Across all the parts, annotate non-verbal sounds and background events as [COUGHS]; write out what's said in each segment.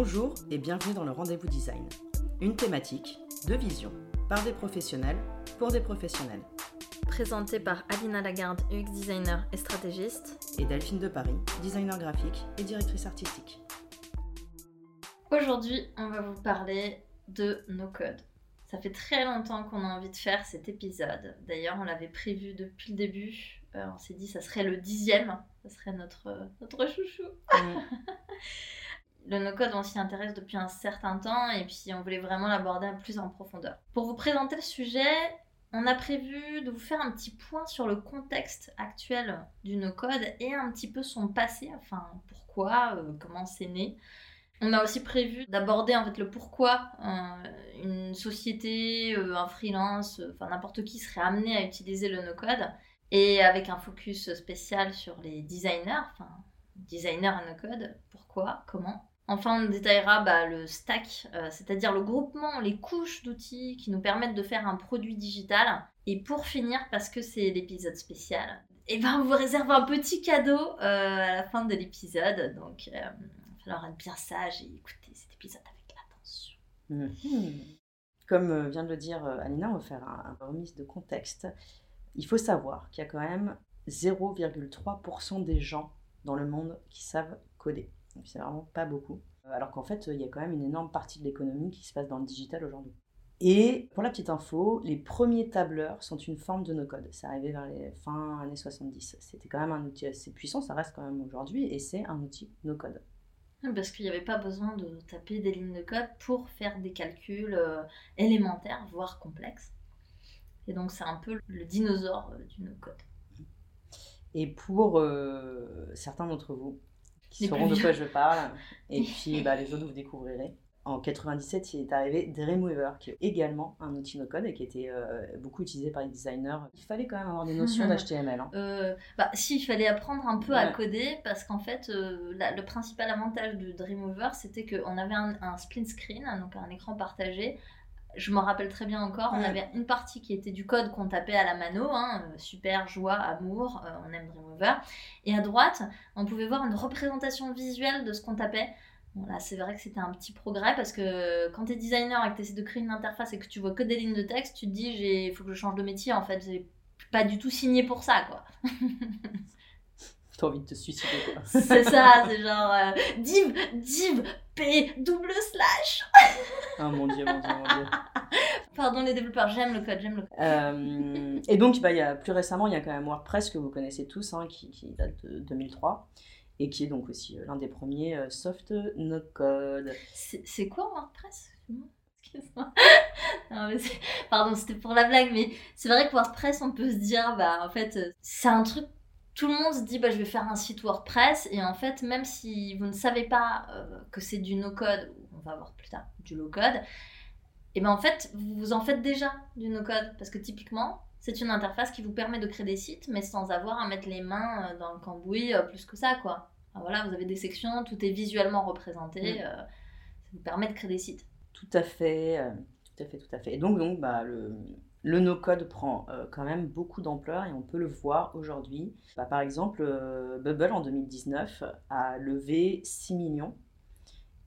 Bonjour et bienvenue dans le Rendez-vous Design. Une thématique, deux visions, par des professionnels, pour des professionnels. Présenté par Alina Lagarde, UX designer et stratégiste. Et Delphine de Paris, designer graphique et directrice artistique. Aujourd'hui, on va vous parler de nos codes. Ça fait très longtemps qu'on a envie de faire cet épisode. D'ailleurs, on l'avait prévu depuis le début. Euh, on s'est dit ça serait le dixième. Ça serait notre, notre chouchou. Mm. [LAUGHS] le no-code, on s'y intéresse depuis un certain temps et puis on voulait vraiment l'aborder plus en profondeur. Pour vous présenter le sujet, on a prévu de vous faire un petit point sur le contexte actuel du no-code et un petit peu son passé, enfin pourquoi, euh, comment c'est né. On a aussi prévu d'aborder en fait le pourquoi euh, une société, euh, un freelance, enfin n'importe qui serait amené à utiliser le no-code et avec un focus spécial sur les designers, enfin designers à no-code, pourquoi, comment. Enfin, on détaillera bah, le stack, euh, c'est-à-dire le groupement, les couches d'outils qui nous permettent de faire un produit digital. Et pour finir, parce que c'est l'épisode spécial, et eh ben, on vous réserve un petit cadeau euh, à la fin de l'épisode. Donc, euh, il va falloir être bien sage et écouter cet épisode avec attention. Mhm. Comme vient de le dire Alina, on va faire un, un remise de contexte. Il faut savoir qu'il y a quand même 0,3% des gens dans le monde qui savent coder c'est vraiment pas beaucoup. Euh, alors qu'en fait, il y a quand même une énorme partie de l'économie qui se passe dans le digital aujourd'hui. Et pour la petite info, les premiers tableurs sont une forme de no-code. C'est arrivé vers les fins années 70. C'était quand même un outil assez puissant, ça reste quand même aujourd'hui, et c'est un outil no-code. Parce qu'il n'y avait pas besoin de taper des lignes de code pour faire des calculs euh, élémentaires, voire complexes. Et donc c'est un peu le dinosaure euh, du no-code. Et pour certains d'entre vous, sauront de quoi je parle. Et [LAUGHS] puis bah, les autres, vous découvrirez. En 97, il est arrivé Dreamweaver, qui est également un outil no-code et qui était euh, beaucoup utilisé par les designers. Il fallait quand même avoir des notions d'HTML. Hein. Euh, bah, si, il fallait apprendre un peu à coder parce qu'en fait, euh, le principal avantage de Dreamweaver, c'était qu'on avait un, un, split screen, donc un écran partagé, je me rappelle très bien encore, on avait une partie qui était du code qu'on tapait à la mano, hein, euh, super, joie, amour, euh, on aime Dreamweaver. Et à droite, on pouvait voir une représentation visuelle de ce qu'on tapait. Bon, là, c'est vrai que c'était un petit progrès parce que quand tu es designer et que tu essaies de créer une interface et que tu vois que des lignes de texte, tu te dis, il faut que je change de métier en fait, j'ai pas du tout signé pour ça quoi. [LAUGHS] T'as envie de te suicider quoi. c'est ça, c'est genre euh, div, div, p, double slash. oh mon dieu, mon dieu, mon dieu. [LAUGHS] Pardon les développeurs, j'aime le code, j'aime le code. Euh, et donc, bah, y a, plus récemment, il y a quand même WordPress que vous connaissez tous, hein, qui, qui, date de 2003 et qui est donc aussi euh, l'un des premiers soft no code. C'est quoi WordPress? Excuse-moi. [LAUGHS] Pardon, c'était pour la blague, mais c'est vrai que WordPress, on peut se dire, bah en fait, c'est un truc tout le monde se dit bah, je vais faire un site WordPress et en fait même si vous ne savez pas euh, que c'est du no-code, on va voir plus tard du low-code, et eh ben en fait vous en faites déjà du no-code parce que typiquement c'est une interface qui vous permet de créer des sites mais sans avoir à mettre les mains euh, dans le cambouis euh, plus que ça quoi. voilà, vous avez des sections, tout est visuellement représenté, ça vous permet de créer des sites. Tout à fait, tout à fait, tout à fait. Et donc, donc bah, le, le no-code prend euh, quand même beaucoup d'ampleur et on peut le voir aujourd'hui. Bah, par exemple, euh, Bubble en 2019 a levé 6 millions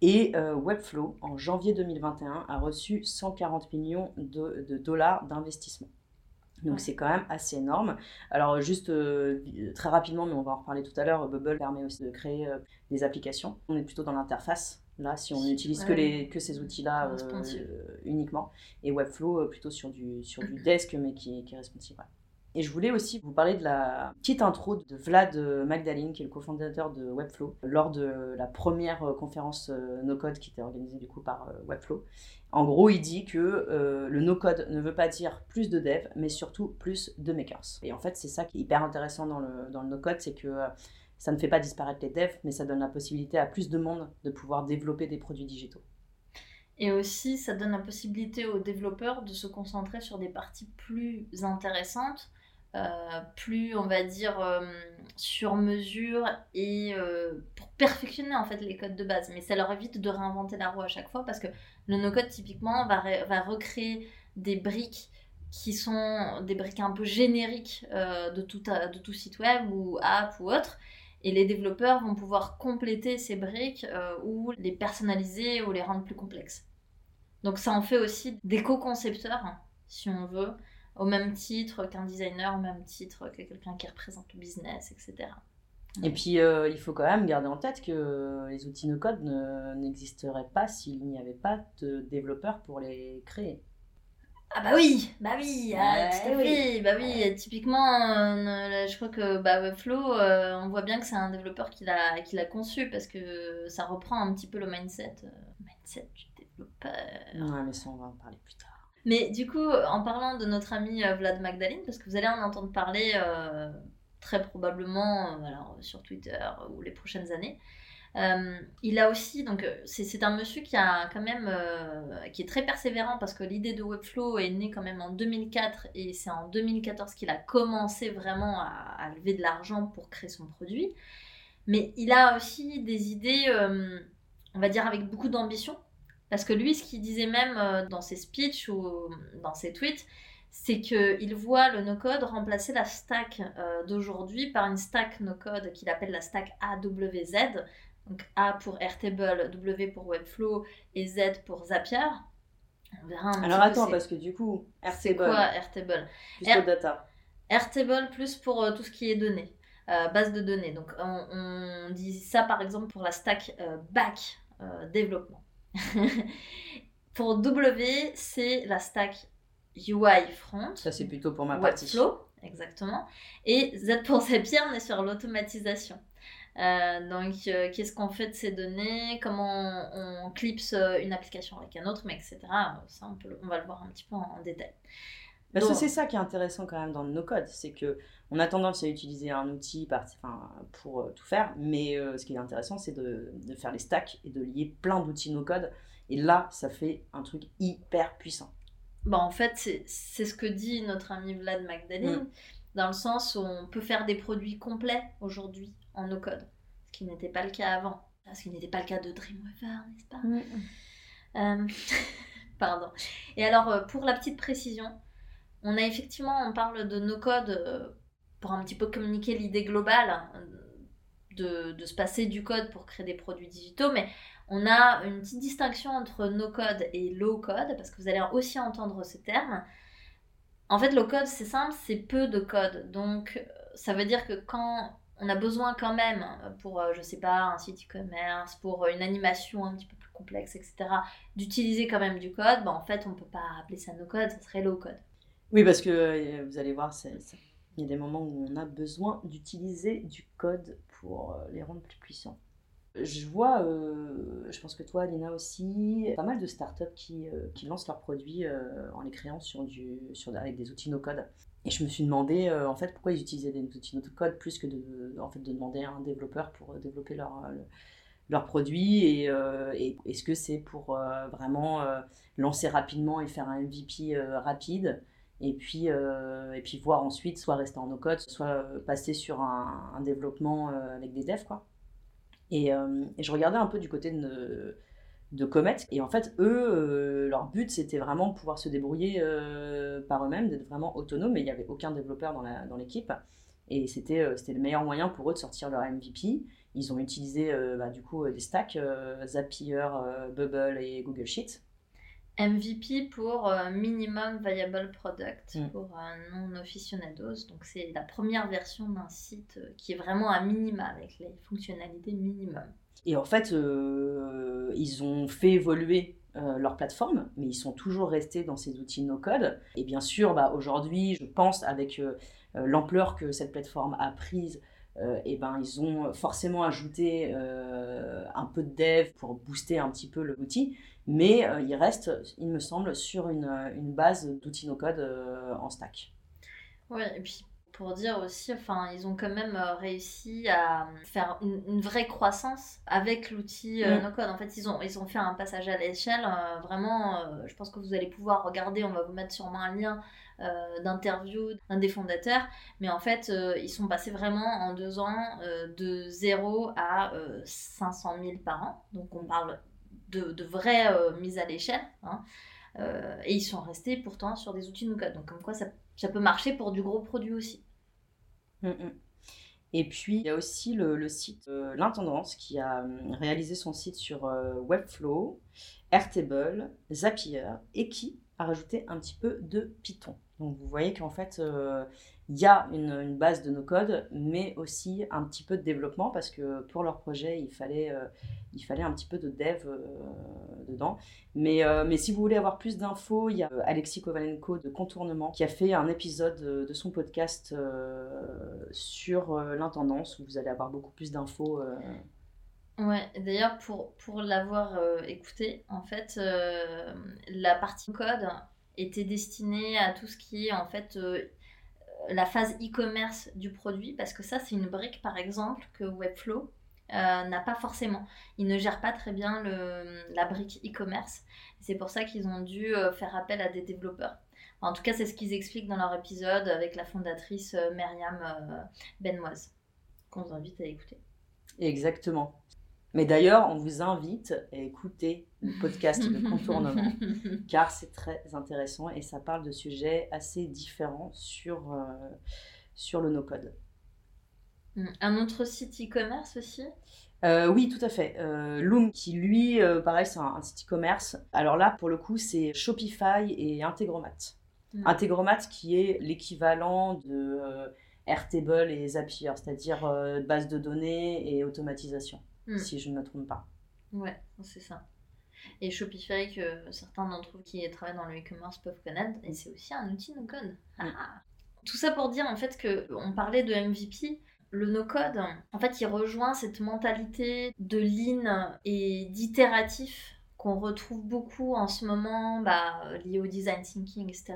et euh, Webflow en janvier 2021 a reçu 140 millions de, dollars d'investissement. Donc c'est quand même assez énorme. Alors juste très rapidement, mais on va en reparler tout à l'heure, Bubble permet aussi de créer des applications. On est plutôt dans l'interface Là, si on n'utilise que, les, que ces outils-là euh, uniquement, et Webflow euh, plutôt sur du, sur du [COUGHS] desk, mais qui, qui est responsive. Et je voulais aussi vous parler de la petite intro de Vlad Magdalene, qui est le cofondateur de Webflow, lors de la première euh, conférence no-code qui était organisée du coup par Webflow. En gros, il dit que le no-code ne veut pas dire plus de devs, mais surtout plus de makers. Et en fait, c'est ça qui est hyper intéressant dans le, dans le no-code, c'est que ça ne fait pas disparaître les devs, mais ça donne la possibilité à plus de monde de pouvoir développer des produits digitaux. Et aussi, ça donne la possibilité aux développeurs de se concentrer sur des parties plus intéressantes, euh, plus, on va dire, euh, sur mesure et euh, pour perfectionner en fait les codes de base. Mais ça leur évite de réinventer la roue à chaque fois parce que le no-code, typiquement, va, va recréer des briques qui sont des briques un peu génériques de, tout, de tout site web ou app ou autre Et les développeurs vont pouvoir compléter ces briques ou les personnaliser ou les rendre plus complexes. Donc ça en fait aussi des co-concepteurs, si on veut, au même titre qu'un designer, au même titre que quelqu'un qui représente le business, etc. Et puis, euh, il faut quand même garder en tête que les outils no-code n'existeraient pas s'il n'y avait pas de développeurs pour les créer. Ah bah oui, bah oui, ah, oui. bah oui. Typiquement, euh, je crois que bah, Webflow, euh, on voit bien que c'est un développeur qui l'a conçu parce que ça reprend un petit peu le mindset, mindset du développeur. Ouais, mais ça on va en parler plus tard. Mais du coup, en parlant de notre ami Vlad Magdalene, parce que vous allez en entendre parler très probablement euh, sur Twitter ou les prochaines années. Euh, il a aussi, donc euh, c'est un monsieur qui a quand même, qui est très persévérant parce que l'idée de Webflow est née quand même en 2004 et c'est en 2014 qu'il a commencé vraiment à, lever de l'argent pour créer son produit. Mais il a aussi des idées, on va dire avec beaucoup d'ambition, parce que lui, ce qu'il disait même dans ses speeches ou dans ses tweets, c'est qu'il voit le no-code remplacer la stack euh, d'aujourd'hui par une stack no-code qu'il appelle la stack AWZ. Donc A pour Airtable, W pour Webflow et Z pour Zapier. On verra un Alors attends, parce que du coup, Airtable. Quoi Airtable Plus data. Airtable plus pour euh, tout ce qui est données, euh, base de données. Donc on, dit ça par exemple pour la stack back développement. [LAUGHS] pour W, c'est la stack UI front. Ça, c'est plutôt pour ma partie. Flow, exactement. Et Z pour Zapier, on est sur l'automatisation. Euh, donc, euh, qu'est-ce qu'on fait de ces données? Comment on, clipse euh, une application avec un autre, mais etc. Ça, on, peut, on va le voir un petit peu en, détail. Parce que c'est ça qui est intéressant quand même dans nos codes, c'est que on a tendance à utiliser un outil pour tout faire, mais ce qui est intéressant, c'est de, de, faire les stacks et de lier plein d'outils no code. Et là, ça fait un truc hyper puissant. Bah, en fait, c'est ce que dit notre ami Vlad Magdalene, mm. dans le sens où on peut faire des produits complets aujourd'hui en no-code, ce qui n'était pas le cas avant. Ce qui n'était pas le cas de Dreamweaver, n'est-ce pas mm. euh, [LAUGHS] Pardon. Et alors, euh, pour la petite précision, on a effectivement, on parle de no-code euh, pour un petit peu communiquer l'idée globale de, de, se passer du code pour créer des produits digitaux, mais on a une petite distinction entre no-code et low-code, parce que vous allez aussi entendre ce terme. En fait, low-code, c'est simple, c'est peu de code. Donc, ça veut dire que quand on a besoin quand même, pour, euh, je sais pas, un site e-commerce, pour une animation un petit peu plus complexe, etc., d'utiliser quand même du code, bah, en fait, on ne peut pas appeler ça no-code, ça serait low-code. Oui, parce que euh, vous allez voir, il y a des moments où on a besoin d'utiliser du code pour euh, les rendre plus puissants. Je vois, euh, je pense que toi, Lina aussi, pas mal de startups qui, euh, qui lancent leurs produits euh, en les créant sur du, sur, avec des outils no-code. Et je me suis demandé, en fait, pourquoi ils utilisaient des outils no-code plus que de, en fait, de demander à un développeur pour développer leur, leur produit. Et, et est-ce que c'est pour vraiment lancer rapidement et faire un MVP rapide et puis, et puis voir ensuite soit rester en no-code, soit passer sur un, un développement avec des devs, quoi. Euh, et, je regardais un peu du côté de, de Comet. Et en fait, eux, euh, leur but, c'était vraiment de pouvoir se débrouiller euh, par eux-mêmes, d'être vraiment autonomes. Mais il n'y avait aucun développeur dans l'équipe. et c'était le meilleur moyen pour eux de sortir leur MVP. Ils ont utilisé bah, du coup des stacks, Zapier, Bubble et Google Sheets. MVP pour euh, Minimum Viable Product, mm. pour un non aficionados. Donc c'est la première version d'un site euh, qui est vraiment à minima, avec les fonctionnalités minimum. Et en fait, euh, ils ont fait évoluer leur plateforme, mais ils sont toujours restés dans ces outils no-code. Et bien sûr, bah, aujourd'hui, je pense, avec l'ampleur que cette plateforme a prise, et ben, ils ont forcément ajouté un peu de dev pour booster un petit peu l'outil mais euh, il reste, il me semble, sur une, euh, une base d'outils no-code euh, en stack. Oui, et puis pour dire aussi, enfin, ils ont quand même réussi à faire une, vraie croissance avec l'outil mm. no-code. En fait, ils ont, ils ont fait un passage à l'échelle. vraiment, je pense que vous allez pouvoir regarder, on va vous mettre sûrement un lien d'interview d'un des fondateurs. Mais en fait, ils sont passés vraiment en deux ans de 0 à 500 000 par an. Donc on parle de, vraies euh, mises à l'échelle. Hein. Euh, et ils sont restés pourtant sur des outils no-code. Donc, comme quoi, ça, peut marcher pour du gros produit aussi. Mm, mm. Et puis, il y a aussi le, site euh, L'Intendance qui a hum, réalisé son site sur euh, Webflow, Airtable, Zapier et qui a rajouté un petit peu de Python. Donc, vous voyez qu'en fait, euh, il y a une, base de nos codes, mais aussi un petit peu de développement parce que pour leur projet, il fallait, euh, il fallait un petit peu de dev euh, dedans. Mais, euh, mais si vous voulez avoir plus d'infos, il y a Alexis Kovalenko de Contournement qui a fait un épisode de son podcast sur l'intendance où vous allez avoir beaucoup plus d'infos. Ouais, d'ailleurs, pour, pour l'avoir écouté, en fait, la partie code était destinée à tout ce qui est en fait la phase e-commerce du produit, parce que ça, c'est une brique, par exemple, que Webflow euh, n'a pas forcément. Ils ne gèrent pas très bien le, la brique e-commerce. C'est pour ça qu'ils ont dû euh, faire appel à des développeurs. En tout cas, c'est ce qu'ils expliquent dans leur épisode avec la fondatrice euh, Myriam Benoise, qu'on vous invite à écouter. Exactement. Mais d'ailleurs, on vous invite à écouter le podcast de contournement, [LAUGHS] car c'est très intéressant et ça parle de sujets assez différents sur, euh, sur le no-code. Hmm. Un autre site e-commerce aussi? Euh, oui, tout à fait. Euh, Loom, qui lui, euh, pareil, c'est un, site e-commerce. Alors là, pour le coup, c'est Shopify et Integromat. Hmm. Integromat qui est l'équivalent de Airtable et Zapier, c'est-à-dire base de données et automatisation. Hmm. si je ne me trompe pas. Ouais, c'est ça. Et Shopify, que certains d'entre vous qui travaillent dans le e-commerce peuvent connaître, et c'est aussi un outil no-code. Hmm. Ah. Tout ça pour dire en fait que on parlait de MVP. Le no-code, en fait, il rejoint cette mentalité de lean et d'itératif qu'on retrouve beaucoup en ce moment, bah, lié au design thinking, etc.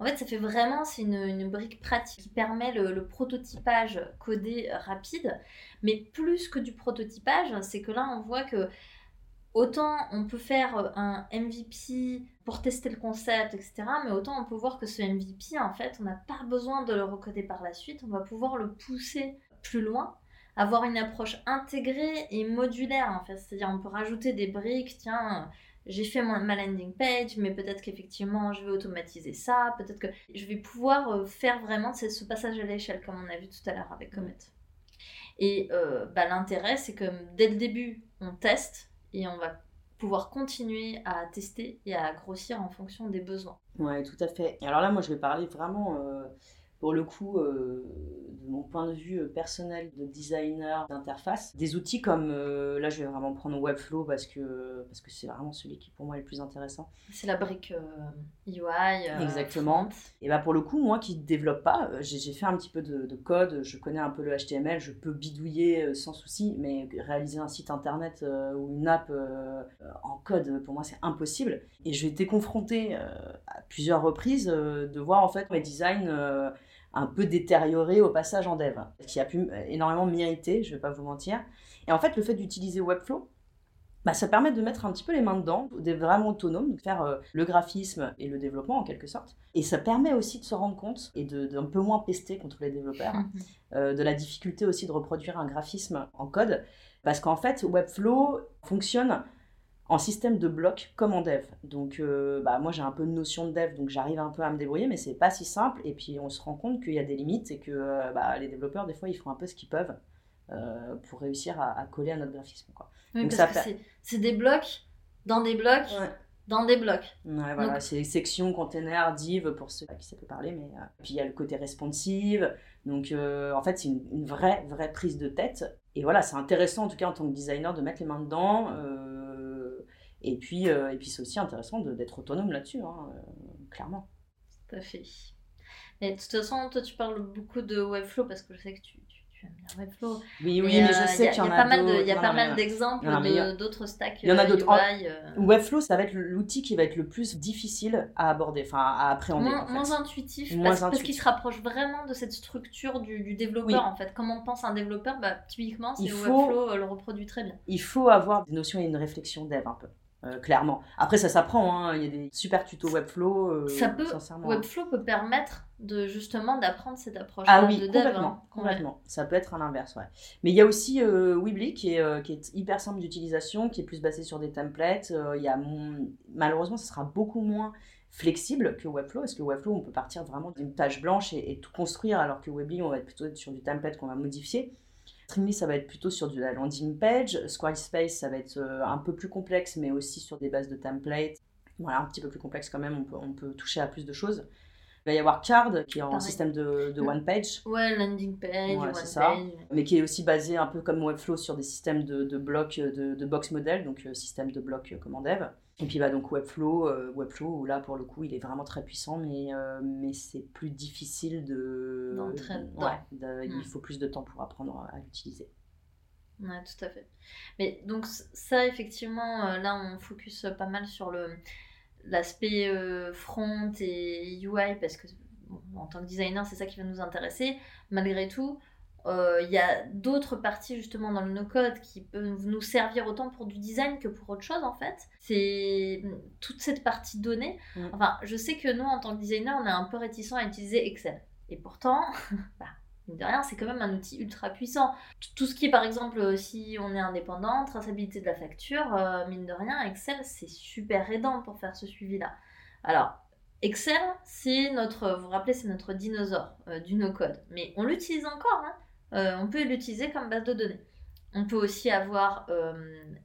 En fait, ça fait vraiment, c'est une, brique pratique qui permet le, prototypage codé rapide. Mais plus que du prototypage, c'est que là, on voit que autant on peut faire un MVP pour tester le concept, etc. Mais autant on peut voir que ce MVP, en fait, on n'a pas besoin de le recoder par la suite. On va pouvoir le pousser plus loin avoir une approche intégrée et modulaire en fait. C'est-à-dire on peut rajouter des briques, tiens, j'ai fait ma landing page, mais peut-être qu'effectivement je vais automatiser ça, peut-être que je vais pouvoir euh, faire vraiment ce passage à l'échelle comme on a vu tout à l'heure avec Comet. Et euh, bah, l'intérêt c'est que dès le début on teste et on va pouvoir continuer à tester et à grossir en fonction des besoins. Ouais, tout à fait. Alors là, moi, je vais parler vraiment euh, pour le coup, euh, de mon point de vue euh, personnel de designer d'interface, des outils comme, euh, là je vais vraiment prendre Webflow parce que parce que c'est vraiment celui qui pour moi est le plus intéressant. C'est la brique UI. Exactement. Et bah pour le coup, moi qui ne développe pas, j'ai fait un petit peu de, de, code, je connais un peu le HTML, je peux bidouiller sans souci, mais réaliser un site internet ou une app en code, pour moi c'est impossible. Et j'ai été confrontée à plusieurs reprises de voir en fait mes designs un peu détérioré au passage en dev, qui a pu énormément m'irriter, je ne vais pas vous mentir. Et en fait, le fait d'utiliser Webflow, bah, ça permet de mettre un petit peu les mains dedans, d'être vraiment autonome, de faire euh, le graphisme et le développement en quelque sorte. Et ça permet aussi de se rendre compte et d'un peu moins pester contre les développeurs, euh, de la difficulté aussi de reproduire un graphisme en code. Parce qu'en fait, Webflow fonctionne en système de blocs comme en dev. Donc, euh, bah, moi, j'ai un peu de notion de dev, donc j'arrive un peu à me débrouiller, mais c'est pas si simple. Et puis, on se rend compte qu'il y a des limites et que euh, bah, les développeurs, des fois, ils font un peu ce qu'ils peuvent euh, pour réussir à, coller à notre graphisme. Quoi. Oui, parce que c'est des blocs dans des blocs. Dans des blocs. Ouais, voilà, c'est section, container, div pour ceux qui savent parler. Mais, Puis il y a le côté responsive. Donc en fait, c'est une, une, vraie, vraie prise de tête. Et voilà, c'est intéressant en tout cas en tant que designer de mettre les mains dedans. Et puis, euh, et puis c'est aussi intéressant d'être autonome là-dessus, hein, euh, clairement. Tout à fait. Mais de toute façon, toi, tu parles beaucoup de Webflow parce que je sais que tu, tu, aimes bien Webflow. Oui, oui, mais, je euh, sais qu'il y, en a, pas mal Il y a pas mal d'exemples d'autres stacks. Il y en a d'autres. Webflow, ça va être l'outil qui va être le plus difficile à aborder, enfin à appréhender. Moins, intuitif, parce, qu'il se rapproche vraiment de cette structure du, développeur, en fait. Comment on pense un développeur? Bah, Typiquement, c'est Webflow le reproduit très bien. Il faut avoir des notions et une réflexion dev un peu. Euh, clairement. Après, ça s'apprend, hein. il y a des super tutos Webflow. euh, Ça peut- sincèrement. Webflow peut permettre de justement d'apprendre cette approche Ah oui, de dev. complètement, hein. complètement. Ça peut être à l'inverse, ouais. Mais il y a aussi euh, Weebly qui est, euh, qui est hyper simple d'utilisation, qui est plus basé sur des templates. Il y a mon- Malheureusement, ça sera beaucoup moins flexible que Webflow, parce que Webflow, on peut partir vraiment d'une page blanche et, et tout construire, alors que Weebly, on va être plutôt sur du template qu'on va modifier. Streamly, ça va être plutôt sur de la landing page. Squarespace, ça va être euh, un peu plus complexe, mais aussi sur des bases de templates. Voilà, un petit peu plus complexe quand même, on peut, on peut toucher à plus de choses. Il va y avoir Card, qui est en Pareil. système de, de Mm. one page Ouais, landing page, Ouais, one ça. page. mais qui est aussi basé un peu comme Webflow sur des systèmes de, de blocs de, de box model, donc euh, système de blocs euh, comme en dev. Et puis bah, donc Webflow, euh, Webflow où là pour le coup il est vraiment très puissant, mais, euh, mais c'est plus difficile de. Ouais, de- il Mm. faut plus de temps pour apprendre à l'utiliser. Ouais, tout à fait. Mais donc ça, effectivement, là, on focus pas mal sur le l'aspect euh, front et UI parce que bon, en tant que designer, c'est ça qui va nous intéresser. Malgré tout, euh, il y a d'autres parties justement dans le no-code qui peuvent nous servir autant pour du design que pour autre chose en fait. C'est mm, toute cette partie donnée. Mm. Enfin, je sais que nous, en tant que designer, on est un peu réticent à utiliser Excel. Et pourtant, [LAUGHS] bah, de rien, c'est quand même un outil ultra puissant. Tout- ce qui est, par exemple, euh, si on est indépendant, traçabilité de la facture, euh, mine de rien, Excel, c'est super aidant pour faire ce suivi-là. Alors, Excel, c'est notre, vous vous rappelez, c'est notre dinosaure euh, du no-code. Mais on l'utilise encore, hein. On peut l'utiliser comme base de données. On peut aussi avoir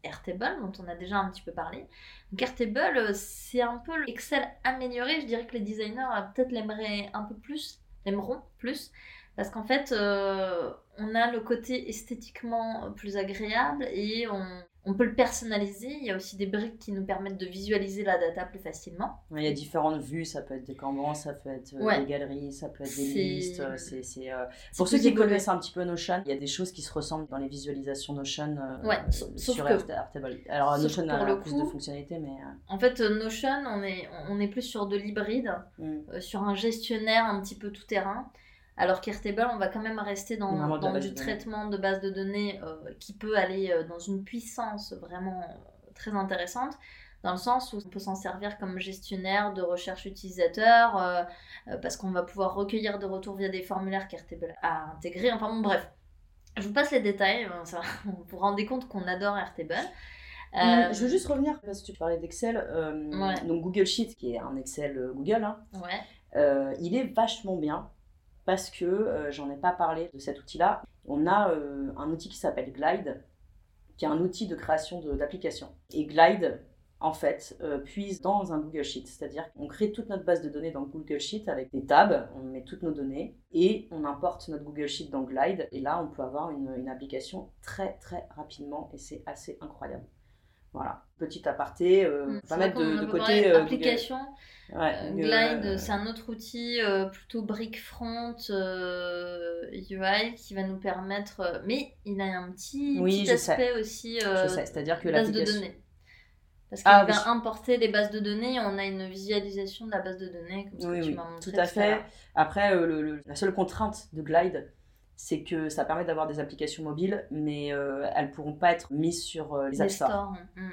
Airtable, dont on a déjà un petit peu parlé. Donc Airtable, c'est un peu l'Excel amélioré. Je dirais que les designers peut-être l'aimeraient un peu plus, l'aimeront plus. Parce qu'en fait, euh, on a le côté esthétiquement plus agréable et on, on peut le personnaliser. Il y a aussi des briques qui nous permettent de visualiser la data plus facilement. Ouais, Il y a différentes vues, ça peut être des cambans, ça peut être euh, Ouais. des galeries, ça peut être des listes. euh, euh, C'est Pour ceux qui connaissent un petit peu Notion, il y a des choses qui se ressemblent dans les visualisations Notion euh, Ouais, sauf- sur que- Airta- Airtable. Alors sauf Notion a plus coup- de fonctionnalités, mais... En fait, Notion, on est, on est plus sur de l'hybride. mm. sur un gestionnaire un petit peu tout terrain. Alors qu'Airtable, on va quand même rester dans, de dans base du de traitement de base de données euh, qui peut aller euh, dans une puissance vraiment euh, très intéressante, dans le sens où on peut s'en servir comme gestionnaire de recherche utilisateur, euh, euh, parce qu'on va pouvoir recueillir des retours via des formulaires qu'Airtable a intégrés. Enfin bon, bref. Je vous passe les détails, euh, ça, [LAUGHS] vous vous rendez compte qu'on adore Airtable. Euh, Je veux juste revenir, parce que tu parlais d'Excel. euh, Ouais. Donc Google Sheet, qui est un Excel Google, hein, Ouais, euh, il est vachement bien parce que euh, j'en ai pas parlé de cet outil-là. On a euh, un outil qui s'appelle Glide, qui est un outil de création d'applications. Et Glide, en fait, euh, puise dans un Google Sheet. C'est-à-dire qu'on crée toute notre base de données dans Google Sheet avec des tabs, on met toutes nos données et on importe notre Google Sheet dans Glide. Et là, on peut avoir une application très très rapidement et c'est assez incroyable. Voilà, petit aparté, euh, Mm, pas c'est mettre de, de côté euh, application. Ouais, Euh, Glide, euh, c'est un autre outil euh, plutôt brick front UI qui va nous permettre. mais il a un petit, Oui, petit sais. aspect aussi Je sais, c'est-à-dire que base de données. Parce qu'il Ah, va oui. importer les bases de données et on a une visualisation de la base de données comme ce Oui, que tu oui, m'as montré tout à fait. Après, le- le- la seule contrainte de Glide, c'est que ça permet d'avoir des applications mobiles, mais euh, elles pourront pas être mises sur euh, les App Store. stores. mm.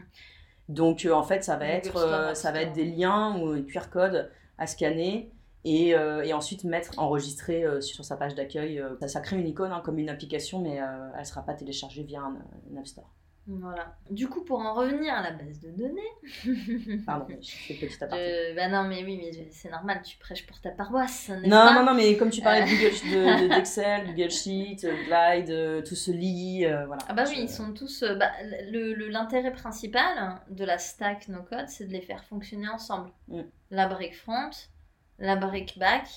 Donc, euh, en fait, ça va être, Store, ça va être des liens ou un QR code à scanner. Et, et ensuite mettre enregistré euh, sur sa page d'accueil. ça, ça crée une icône hein, comme une application, mais elle ne sera pas téléchargée via un, un App Store. Voilà. Du coup, pour en revenir à la base de données. [LAUGHS] Pardon, je fais petit aparté. je- Bah non, mais oui, mais c'est normal, tu prêches pour ta paroisse, Non, pas non, non, mais comme tu parlais de Euh. Google, de- [LAUGHS] d'Excel, Google Sheet, euh, Glide, euh, tout se euh, voilà. Ah bah oui, ils sont tous... euh, bah, L'intérêt principal de la stack no code, c'est de les faire fonctionner ensemble. Mm. La brique front, la brique back,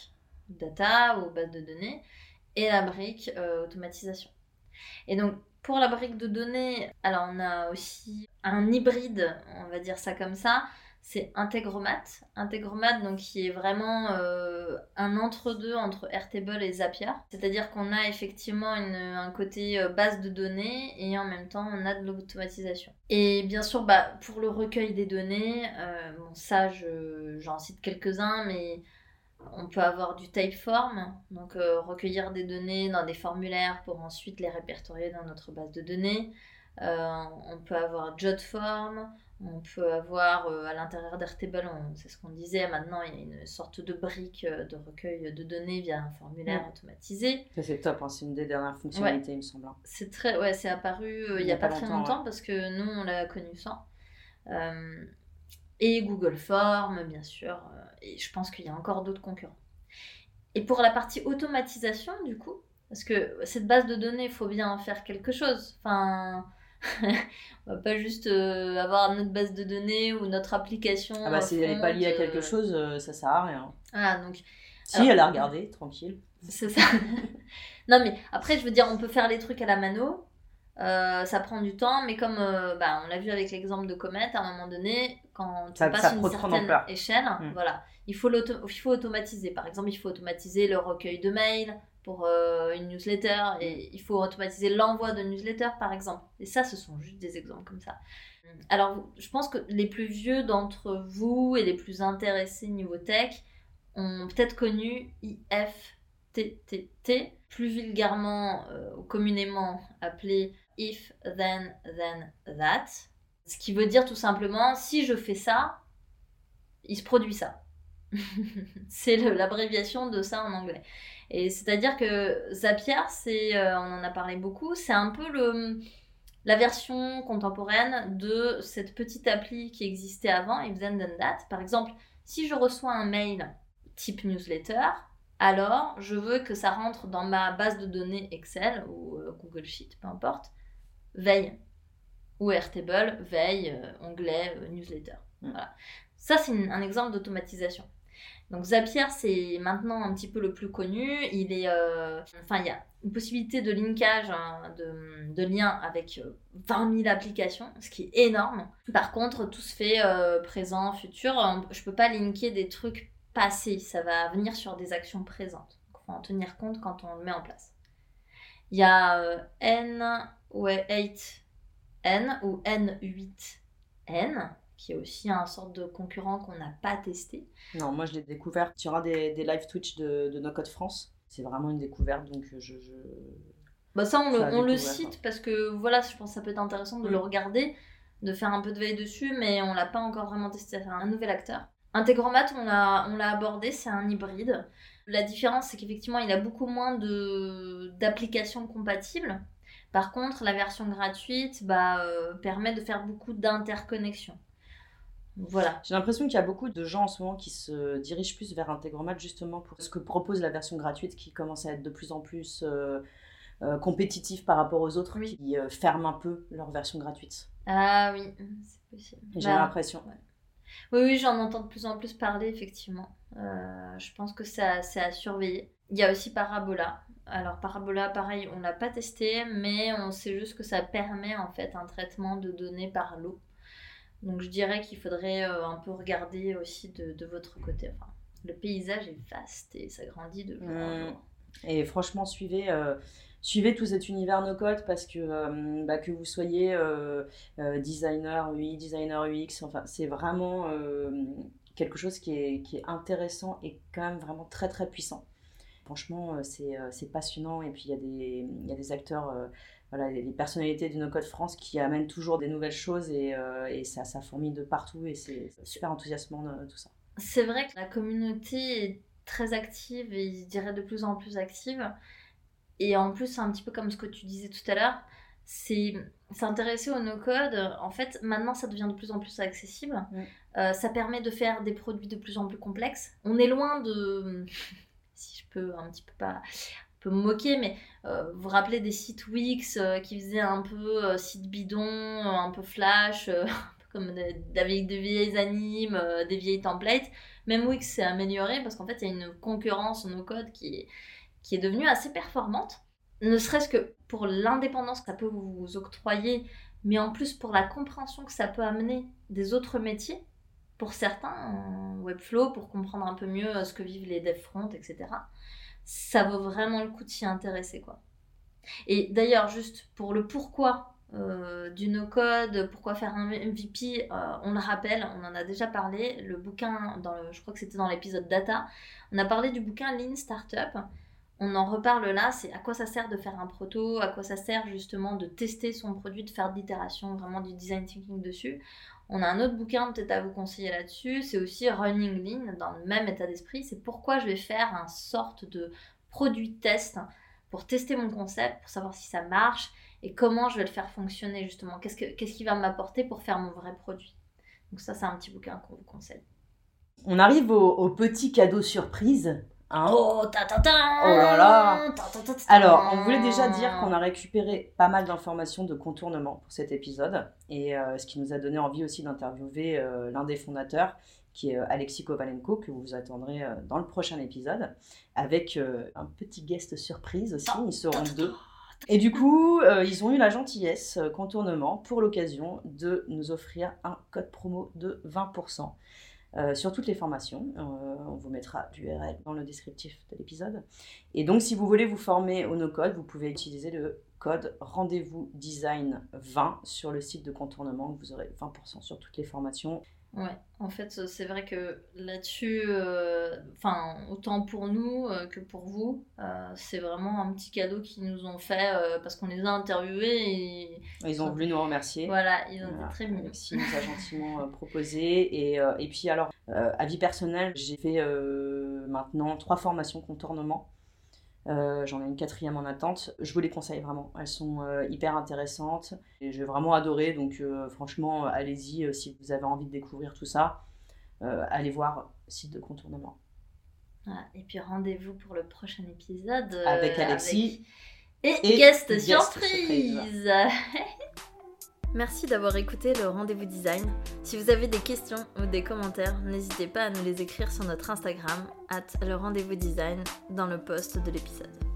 data ou base de données, et la brique euh, automatisation. Et donc, pour la brique de données, alors on a aussi un hybride, on va dire ça comme ça, c'est Integromat. Integromat, donc, qui est vraiment euh, un entre-deux entre Airtable et Zapier. C'est-à-dire qu'on a effectivement un côté euh, base de données et en même temps, on a de l'automatisation. Et bien sûr, bah, pour le recueil des données, euh, bon, ça, je- j'en cite quelques-uns, mais on peut avoir du typeform, donc euh, recueillir des données dans des formulaires pour ensuite les répertorier dans notre base de données. Euh, on peut avoir Jotform, On peut avoir euh, à l'intérieur d'Airtable, c'est ce qu'on disait, maintenant il y a une sorte de brique de recueil de données via un formulaire automatisé. Ça c'est top, hein, c'est une des dernières fonctionnalités il me semble. Hein. C'est très, ouais, c'est apparu il n'y a, pas, très longtemps parce que nous on l'a connu sans. Et Google Form bien sûr, et je pense qu'il y a encore d'autres concurrents. Et pour la partie automatisation du coup, parce que cette base de données, il faut bien en faire quelque chose. Enfin, [LAUGHS] on va pas juste euh, avoir notre base de données ou notre application. Ah bah si elle n'est pas liée à quelque chose, euh, ça sert à rien. Ah donc. Si elle a regardé, tranquille. C'est ça. [LAUGHS] non mais après, je veux dire, on peut faire les trucs à la mano. Euh, ça prend du temps, mais comme bah, on l'a vu avec l'exemple de Comet, à un moment donné, quand tu passes une certaine échelle, mm. voilà, il faut, il faut automatiser. Par exemple, il faut automatiser le recueil de mails, pour euh, une newsletter et il faut automatiser l'envoi de newsletter par exemple. Et ça, ce sont juste des exemples comme ça. Alors, je pense que les plus vieux d'entre vous et les plus intéressés niveau tech ont peut-être connu IFTTT, plus vulgairement euh, ou communément appelé If Then Then That. Ce qui veut dire tout simplement, si je fais ça, il se produit ça. [LAUGHS] c'est l'abréviation de ça en anglais. Et c'est-à-dire que Zapier, c'est, euh, on en a parlé beaucoup, c'est un peu le, la version contemporaine de cette petite appli qui existait avant, If Then Then That. Par exemple, si je reçois un mail type newsletter, alors je veux que ça rentre dans ma base de données Excel ou euh, Google Sheet, peu importe, veille ou Airtable, veille, euh, onglet, newsletter. Mm. Voilà. Ça, c'est un exemple d'automatisation. Donc Zapier, c'est maintenant un petit peu le plus connu. Il est, euh, enfin, il y a une possibilité de linkage, hein, de, de, lien avec 20 euh, 000 applications, ce qui est énorme. Par contre, tout se fait euh, présent, futur. Je peux pas linker des trucs passés. Ça va venir sur des actions présentes. Il faut en tenir compte quand on le met en place. Il y a N, ouais, 8N ou N8N qui est aussi un sorte de concurrent qu'on n'a pas testé. Non, moi je l'ai découvert. Tu auras des, des live Twitch de, de No Code France. C'est vraiment une découverte, donc je. je... Bah ça, on, le, on le, cite parce que voilà, je pense que ça peut être intéressant de le regarder, de faire un peu de veille dessus, mais on l'a pas encore vraiment testé. C'est un nouvel acteur. Integromat, on l'a abordé, c'est un hybride. La différence, c'est qu'effectivement, il a beaucoup moins d'applications compatibles. Par contre, la version gratuite bah, euh, permet de faire beaucoup d'interconnexions. Voilà. J'ai l'impression qu'il y a beaucoup de gens en ce moment qui se dirigent plus vers Integromat justement pour ce que propose la version gratuite qui commence à être de plus en plus euh, euh, compétitive par rapport aux autres qui euh, ferment un peu leur version gratuite. Ah oui, c'est possible. J'ai bah, l'impression. Oui, oui, j'en entends de plus en plus parler, effectivement. je pense que c'est à, surveiller. Il y a aussi Parabola. Alors Parabola, pareil, on l'a pas testé, mais on sait juste que ça permet en fait un traitement de données par l'eau. Donc je dirais qu'il faudrait euh, un peu regarder aussi de, votre côté. Enfin, le paysage est vaste et ça grandit de jour en mmh. jour. Et franchement, suivez, euh, suivez tout cet univers no-code parce que, euh, bah, que vous soyez designer UI, designer UX, enfin, c'est vraiment quelque chose qui est, qui est intéressant et quand même vraiment très très puissant. Franchement, c'est passionnant et puis il y, a des, y a des acteurs voilà, les personnalités du No Code France qui amènent toujours des nouvelles choses et, euh, et ça, ça fourmille de partout et c'est super enthousiasmant euh, tout ça. C'est vrai que la communauté est très active et je dirais de plus en plus active. Et en plus, c'est un petit peu comme ce que tu disais tout à l'heure, c'est s'intéresser au no-code. En fait, maintenant, ça devient de plus en plus accessible. Euh, ça permet de faire des produits de plus en plus complexes. On est loin de, [LAUGHS] si je peux un petit peu pas, peu me moquer, mais euh, vous vous rappelez des sites Wix euh, qui faisaient un peu site bidon, un peu flash, [LAUGHS] un peu comme avec des vieilles animes, des vieilles templates. Même Wix s'est amélioré parce qu'en fait, il y a une concurrence en no-code qui est, qui est devenue assez performante. Ne serait-ce que pour l'indépendance que ça peut vous octroyer, mais en plus pour la compréhension que ça peut amener des autres métiers, pour certains, Webflow, pour comprendre un peu mieux ce que vivent les dev front, etc ça vaut vraiment le coup de s'y intéresser quoi. Et d'ailleurs juste pour le pourquoi euh, du no-code, pourquoi faire un MVP, euh, on le rappelle, on en a déjà parlé, le bouquin, dans je crois que c'était dans l'épisode Data, on a parlé du bouquin Lean Startup, on en reparle là, c'est à quoi ça sert de faire un proto, à quoi ça sert justement de tester son produit, de faire de l'itération, vraiment du design thinking dessus. On a un autre bouquin peut-être à vous conseiller là-dessus, c'est aussi Running Lean, dans le même état d'esprit. C'est pourquoi je vais faire un sorte de produit test pour tester mon concept, pour savoir si ça marche et comment je vais le faire fonctionner justement. Qu'est-ce, que, va m'apporter pour faire mon vrai produit? Donc ça, c'est un petit bouquin qu'on vous conseille. On arrive au petit cadeau surprise Hein oh, ta, ta, ta, oh là là. Alors, on voulait déjà dire qu'on a récupéré pas mal d'informations de contournement pour cet épisode, et euh, ce qui nous a donné envie aussi d'interviewer euh, l'un des fondateurs, qui est euh, Alexis Kovalenko, que vous attendrez dans le prochain épisode, avec un petit guest surprise aussi, ils seront deux. Et du coup, ils ont eu la gentillesse, contournement, pour l'occasion de nous offrir un code promo de 20%. Euh, sur toutes les formations. Euh, on vous mettra l'URL dans le descriptif de l'épisode. Et donc, si vous voulez vous former au no-code, vous pouvez utiliser le code rendez-vous design 20 sur le site de contournement. Vous aurez 20% sur toutes les formations. Ouais, en fait, c'est vrai que là-dessus, euh, enfin, autant pour nous euh, que pour vous, euh, c'est vraiment un petit cadeau qu'ils nous ont fait parce qu'on les a interviewés et. Ils ont voulu nous remercier. Voilà, ils ont été très mignons. Alexis nous a gentiment proposé. Et, et puis, alors, à vie personnelle, j'ai fait maintenant trois formations contournement. Euh, j'en ai une quatrième en attente. Je vous les conseille vraiment. Elles sont euh, hyper intéressantes et j'ai vraiment adoré. Donc euh, franchement, allez-y si vous avez envie de découvrir tout ça. allez voir site de contournement. et puis rendez-vous pour le prochain épisode avec Alexis et, guest, surprise. [LAUGHS] Merci d'avoir écouté le rendez-vous design. Si vous avez des questions ou des commentaires, n'hésitez pas à nous les écrire sur notre Instagram, at le rendez-vous design, dans le post de l'épisode.